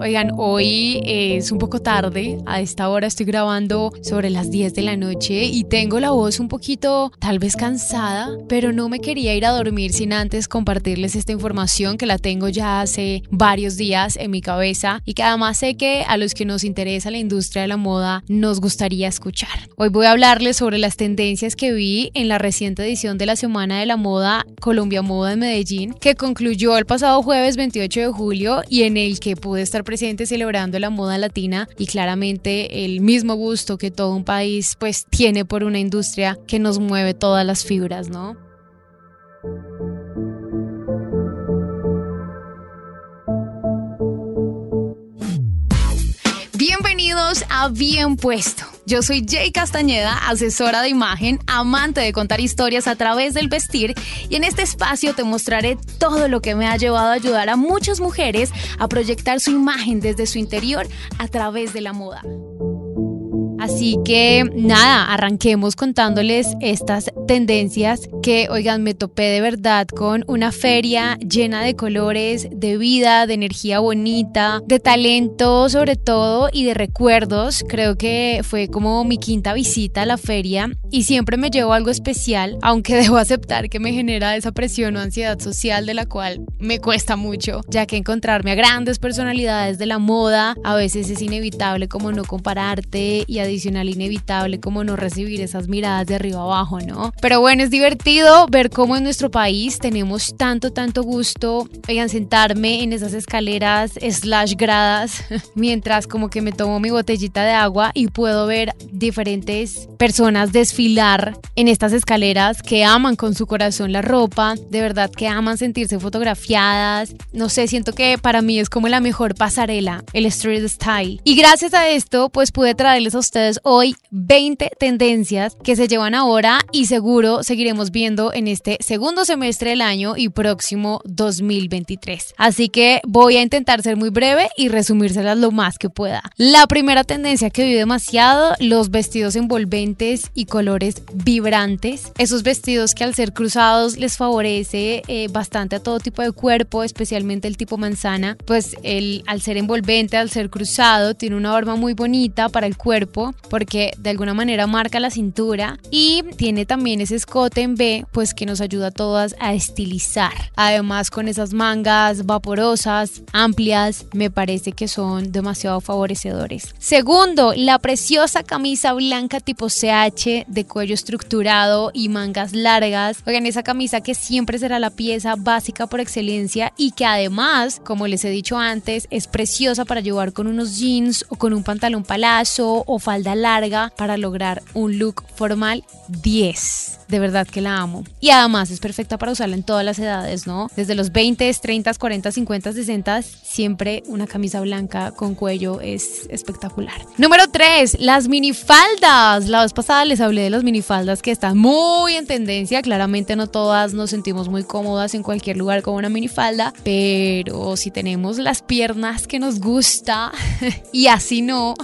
Oigan, hoy es un poco tarde, a esta hora estoy grabando sobre las 10 de la noche y tengo la voz un poquito tal vez cansada, pero no me quería ir a dormir sin antes compartirles esta información que la tengo ya hace varios días en mi cabeza y que además sé que a los que nos interesa la industria de la moda nos gustaría escuchar. Hoy voy a hablarles sobre las tendencias que vi en la reciente edición de la Semana de la Moda Colombia Moda en Medellín, que concluyó el pasado jueves 28 de julio y en el que pude estar presente celebrando la moda latina y claramente el mismo gusto que todo un país pues tiene por una industria que nos mueve todas las fibras, ¿no? Bienvenidos a Bien Puesto. Yo soy Jay Castañeda, asesora de imagen, amante de contar historias a través del vestir y en este espacio te mostraré todo lo que me ha llevado a ayudar a muchas mujeres a proyectar su imagen desde su interior a través de la moda. Así que nada, arranquemos contándoles estas tendencias que, oigan, me topé de verdad con una feria llena de colores, de vida, de energía bonita, de talento sobre todo y de recuerdos. Creo que fue como mi quinta visita a la feria y siempre me llevo algo especial, aunque debo aceptar que me genera esa presión o ansiedad social de la cual me cuesta mucho, ya que encontrarme a grandes personalidades de la moda a veces es inevitable como no compararte y adicional inevitable como no recibir esas miradas de arriba abajo, ¿no? Pero bueno, es divertido ver cómo en nuestro país tenemos tanto, tanto gusto, oigan, sentarme en esas escaleras slash gradas, mientras como que me tomo mi botellita de agua y puedo ver diferentes personas desfilar en estas escaleras que aman con su corazón la ropa, de verdad que aman sentirse fotografiadas, no sé, siento que para mí es como la mejor pasarela, el street style. Y gracias a esto, pues pude traerles a ustedes hoy 20 tendencias que se llevan ahora y seguro seguiremos viendo en este segundo semestre del año y próximo 2023. Así que voy a intentar ser muy breve y resumírselas lo más que pueda. La primera tendencia que vi demasiado, los vestidos envolventes y colores vibrantes. Esos vestidos que al ser cruzados les favorece eh, bastante a todo tipo de cuerpo, especialmente el tipo manzana, pues el, al ser envolvente, al ser cruzado, tiene una forma muy bonita para el cuerpo porque de alguna manera marca la cintura y tiene también ese escote en B, pues que nos ayuda a todas a estilizar. Además con esas mangas vaporosas, amplias, me parece que son demasiado favorecedores. Segundo, la preciosa camisa blanca tipo CH de cuello estructurado y mangas largas. Oigan, esa camisa que siempre será la pieza básica por excelencia y que además, como les he dicho antes, es preciosa para llevar con unos jeans o con un pantalón palazo o falda larga para lograr un look formal 10 de verdad que la amo. Y además es perfecta para usarla en todas las edades, ¿no? Desde los 20, 30, 40, 50, 60, siempre una camisa blanca con cuello es espectacular. Número 3, las minifaldas. La vez pasada les hablé de las minifaldas que están muy en tendencia. Claramente no todas nos sentimos muy cómodas en cualquier lugar con una minifalda, pero si tenemos las piernas que nos gusta y así no,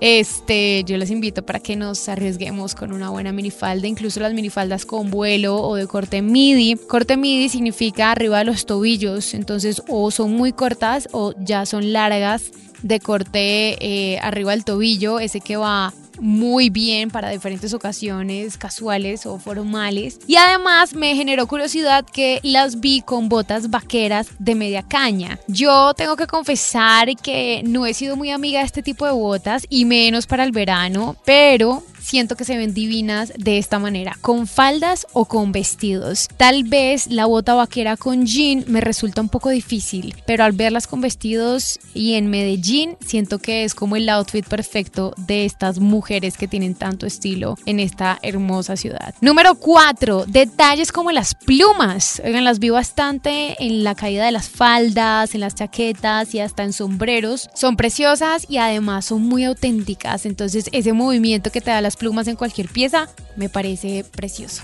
este, yo les invito para que nos arriesguemos con una buena minifalda, incluso las minifaldas con vuelo o de corte midi. Corte midi significa arriba de los tobillos, entonces o son muy cortas o ya son largas de corte eh, arriba del tobillo, ese que va muy bien para diferentes ocasiones casuales o formales. Y además me generó curiosidad que las vi con botas vaqueras de media caña. Yo tengo que confesar que no he sido muy amiga de este tipo de botas y menos para el verano, pero siento que se ven divinas de esta manera, con faldas o con vestidos. Tal vez la bota vaquera con jean me resulta un poco difícil, pero al verlas con vestidos y en Medellín siento que es como el outfit perfecto de estas mujeres que tienen tanto estilo en esta hermosa ciudad. Número 4, detalles como las plumas. Oigan, las vi bastante en la caída de las faldas, en las chaquetas y hasta en sombreros. Son preciosas y además son muy auténticas, entonces ese movimiento que te da las plumas en cualquier pieza me parece precioso.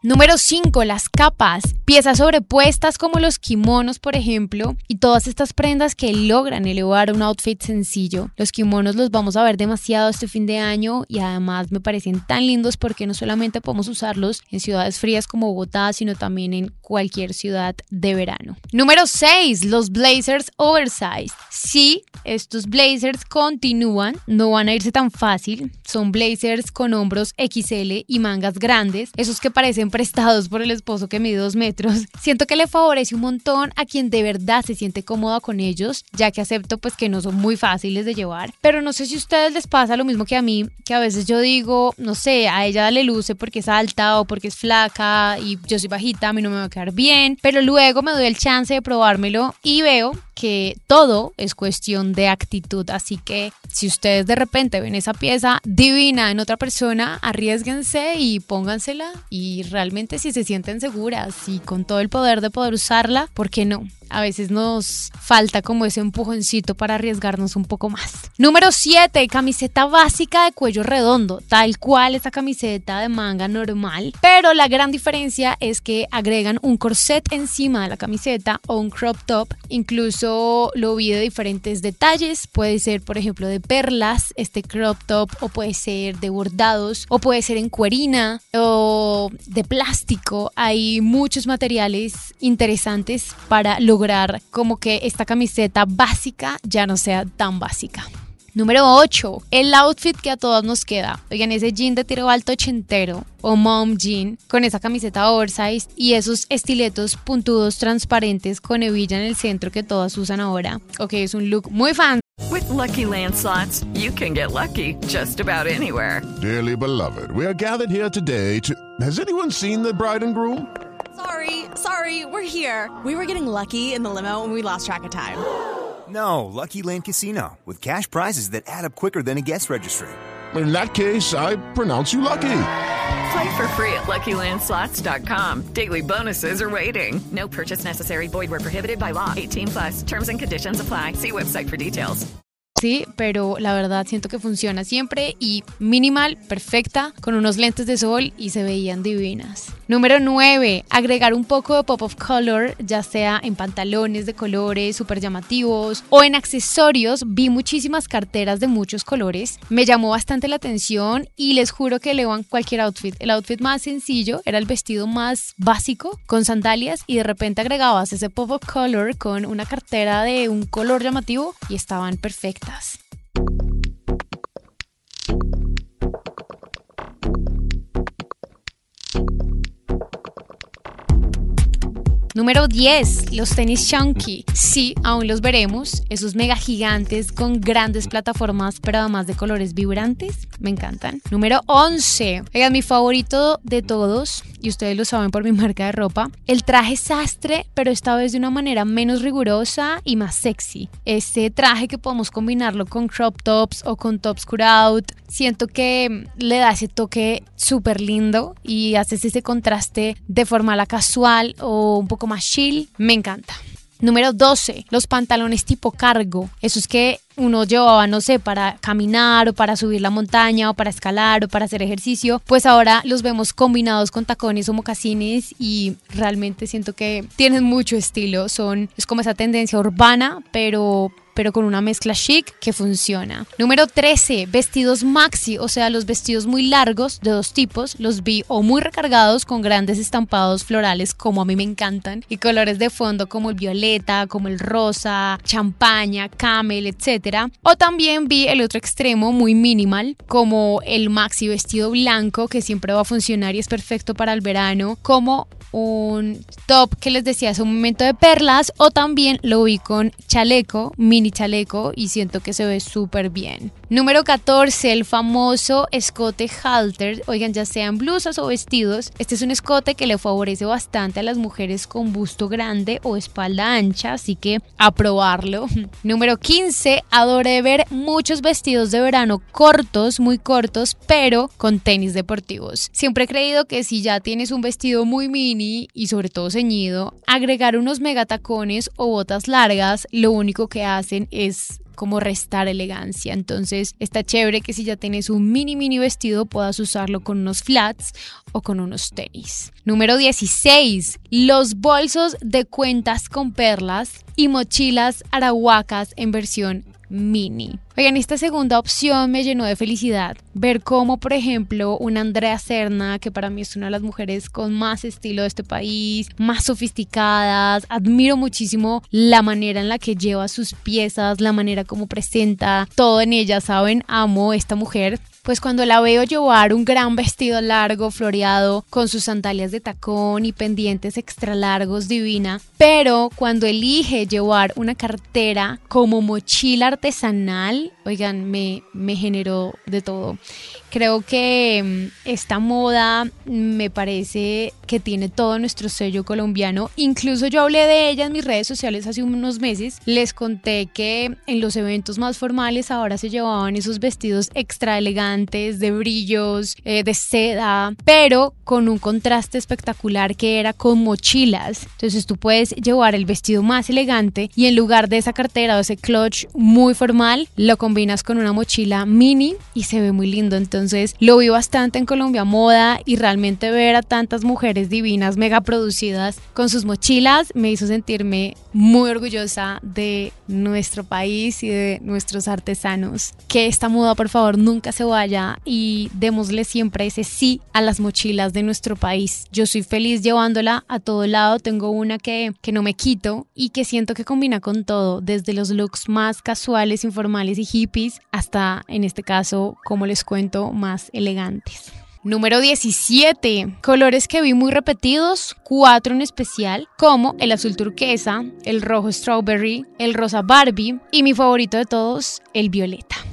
Número 5, las capas. Piezas sobrepuestas como los kimonos, por ejemplo, y todas estas prendas que logran elevar un outfit sencillo. Los kimonos los vamos a ver demasiado este fin de año y además me parecen tan lindos porque no solamente podemos usarlos en ciudades frías como Bogotá, sino también en cualquier ciudad de verano. Número 6, los blazers oversized. Sí, estos blazers continúan, no van a irse tan fácil. Son blazers con hombros XL y mangas grandes, esos que parecen prestados por el esposo que mide dos metros. Siento que le favorece un montón a quien de verdad se siente cómoda con ellos, ya que acepto pues que no son muy fáciles de llevar. Pero no sé si a ustedes les pasa lo mismo que a mí, que a veces yo digo, no sé, a ella le luce porque es alta o porque es flaca y yo soy bajita, a mí no me va a quedar bien, pero luego me doy el chance de probármelo y veo que todo es cuestión de actitud. Así que si ustedes de repente ven esa pieza divina en otra persona, arriesguense y póngansela. Y realmente si se sienten seguras y con todo el poder de poder usarla, ¿por qué no? A veces nos falta como ese empujoncito para arriesgarnos un poco más. Número 7, camiseta básica de cuello redondo, tal cual esta camiseta de manga normal, pero la gran diferencia es que agregan un corset encima de la camiseta o un crop top, incluso lo vi de diferentes detalles, puede ser por ejemplo de perlas, este crop top, o puede ser de bordados, o puede ser en cuerina, o de plástico, hay muchos materiales interesantes para lograr lograr como que esta camiseta básica ya no sea tan básica. Número 8. El outfit que a todos nos queda. Oigan, ese jean de tiro alto ochentero o mom jean con esa camiseta oversize y esos estiletos puntudos transparentes con hebilla en el centro que todas usan ahora. Ok, es un look muy fan. With lucky landslots, you can get lucky just about anywhere. Dearly beloved, we are gathered here today to. Has anyone seen the bride and groom? Sorry, we're here. We were getting lucky in the limo and we lost track of time. No, Lucky Land Casino, with cash prizes that add up quicker than a guest registry. In that case, I pronounce you lucky. Play for free at LuckyLandSlots.com. Daily bonuses are waiting. No purchase necessary. Void where prohibited by law. 18 plus. Terms and conditions apply. See website for details. Sí, pero la verdad siento que funciona siempre y minimal, perfecta, con unos lentes de sol y se veían divinas. Número 9. Agregar un poco de pop of color, ya sea en pantalones de colores súper llamativos o en accesorios. Vi muchísimas carteras de muchos colores. Me llamó bastante la atención y les juro que elevan cualquier outfit. El outfit más sencillo era el vestido más básico con sandalias y de repente agregabas ese pop of color con una cartera de un color llamativo y estaban perfectas. Número 10, los tenis chunky. Sí, aún los veremos. Esos mega gigantes con grandes plataformas, pero además de colores vibrantes. Me encantan. Número 11. Oigan, mi favorito de todos, y ustedes lo saben por mi marca de ropa, el traje sastre, pero esta vez de una manera menos rigurosa y más sexy. Este traje que podemos combinarlo con crop tops o con tops cut out. Siento que le da ese toque súper lindo y haces ese contraste de forma la casual o un poco más chill, me encanta. Número 12, los pantalones tipo cargo. Esos que uno llevaba, no sé, para caminar o para subir la montaña o para escalar o para hacer ejercicio, pues ahora los vemos combinados con tacones o mocasines y realmente siento que tienen mucho estilo. Son, es como esa tendencia urbana, pero pero con una mezcla chic que funciona. Número 13, vestidos maxi, o sea, los vestidos muy largos de dos tipos, los vi o muy recargados con grandes estampados florales como a mí me encantan y colores de fondo como el violeta, como el rosa, champaña, camel, etc. O también vi el otro extremo muy minimal como el maxi vestido blanco que siempre va a funcionar y es perfecto para el verano, como un top que les decía hace un momento de perlas o también lo vi con chaleco, mini chaleco y siento que se ve súper bien. Número 14, el famoso escote halter. Oigan, ya sean blusas o vestidos, este es un escote que le favorece bastante a las mujeres con busto grande o espalda ancha, así que a probarlo. Número 15, adoré ver muchos vestidos de verano cortos, muy cortos, pero con tenis deportivos. Siempre he creído que si ya tienes un vestido muy mini y sobre todo ceñido, agregar unos megatacones o botas largas, lo único que es como restar elegancia. Entonces está chévere que si ya tienes un mini mini vestido puedas usarlo con unos flats o con unos tenis. Número 16. Los bolsos de cuentas con perlas y mochilas arahuacas en versión mini. Oigan, esta segunda opción me llenó de felicidad. Ver cómo, por ejemplo, una Andrea Serna, que para mí es una de las mujeres con más estilo de este país, más sofisticadas, admiro muchísimo la manera en la que lleva sus piezas, la manera como presenta, todo en ella, ¿saben? Amo esta mujer pues cuando la veo llevar un gran vestido largo, floreado, con sus sandalias de tacón y pendientes extra largos, divina, pero cuando elige llevar una cartera como mochila artesanal, oigan, me, me generó de todo. Creo que mm, esta moda me parece que tiene todo nuestro sello colombiano. Incluso yo hablé de ella en mis redes sociales hace unos meses. Les conté que en los eventos más formales ahora se llevaban esos vestidos extra elegantes, de brillos, eh, de seda, pero con un contraste espectacular que era con mochilas. Entonces tú puedes llevar el vestido más elegante y en lugar de esa cartera o ese clutch muy formal, lo combinas con una mochila mini y se ve muy lindo. Entonces entonces lo vi bastante en Colombia Moda y realmente ver a tantas mujeres divinas, mega producidas con sus mochilas, me hizo sentirme muy orgullosa de nuestro país y de nuestros artesanos. Que esta moda por favor nunca se vaya y démosle siempre ese sí a las mochilas de nuestro país. Yo soy feliz llevándola a todo lado, tengo una que, que no me quito y que siento que combina con todo, desde los looks más casuales, informales y hippies hasta en este caso, como les cuento, más elegantes. Número 17. Colores que vi muy repetidos, cuatro en especial, como el azul turquesa, el rojo strawberry, el rosa Barbie y mi favorito de todos, el violeta.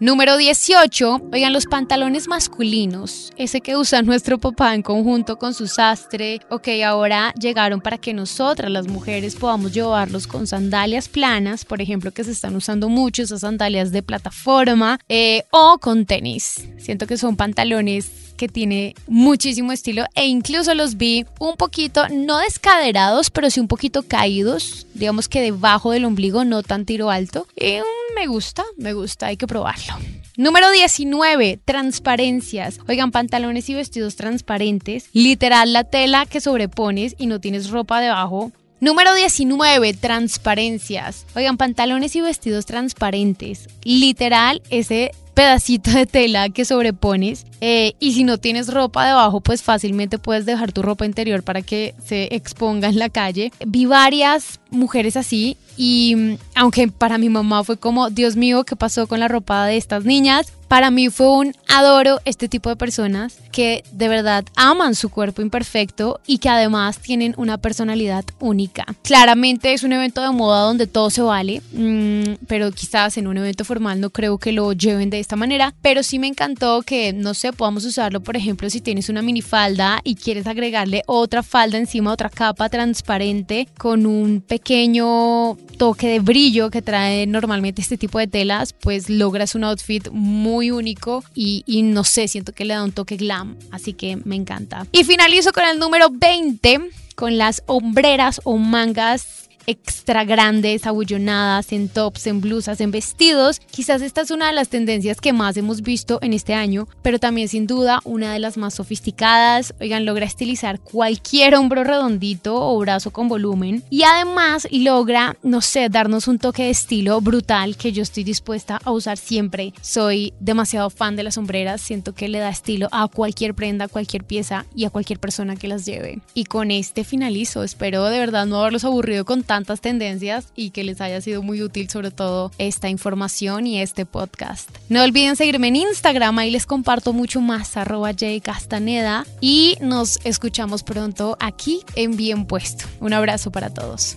Número 18. Oigan, los pantalones masculinos, ese que usa nuestro papá en conjunto con su sastre, ok, ahora llegaron para que nosotras las mujeres podamos llevarlos con sandalias planas, por ejemplo, que se están usando mucho esas sandalias de plataforma, eh, o con tenis. Siento que son pantalones que tiene muchísimo estilo e incluso los vi un poquito, no descaderados, pero sí un poquito caídos, digamos que debajo del ombligo, no tan tiro alto. Y mm, me gusta, me gusta, hay que probarlo. Número 19, transparencias. Oigan, pantalones y vestidos transparentes. Literal, la tela que sobrepones y no tienes ropa debajo. Número 19, transparencias. Oigan, pantalones y vestidos transparentes. Literal, ese pedacito de tela que sobrepones eh, y si no tienes ropa debajo pues fácilmente puedes dejar tu ropa interior para que se exponga en la calle. Vi varias mujeres así y mm, aunque para mi mamá fue como, Dios mío, ¿qué pasó con la ropa de estas niñas? Para mí fue un adoro este tipo de personas que de verdad aman su cuerpo imperfecto y que además tienen una personalidad única. Claramente es un evento de moda donde todo se vale, mm, pero quizás en un evento formal no creo que lo lleven de esta manera, pero sí me encantó que, no sé, podamos usarlo, por ejemplo, si tienes una minifalda y quieres agregarle otra falda encima, otra capa transparente con un pequeño toque de brillo que trae normalmente este tipo de telas, pues logras un outfit muy único y, y, no sé, siento que le da un toque glam, así que me encanta. Y finalizo con el número 20, con las hombreras o mangas extra grandes, abullonadas, en tops, en blusas, en vestidos. Quizás esta es una de las tendencias que más hemos visto en este año, pero también sin duda una de las más sofisticadas. Oigan, logra estilizar cualquier hombro redondito o brazo con volumen y además logra, no sé, darnos un toque de estilo brutal que yo estoy dispuesta a usar siempre. Soy demasiado fan de las sombreras, siento que le da estilo a cualquier prenda, a cualquier pieza y a cualquier persona que las lleve. Y con este finalizo, espero de verdad no haberlos aburrido con tendencias y que les haya sido muy útil sobre todo esta información y este podcast. No olviden seguirme en Instagram, ahí les comparto mucho más, arroba Castaneda y nos escuchamos pronto aquí en Bien Puesto. Un abrazo para todos.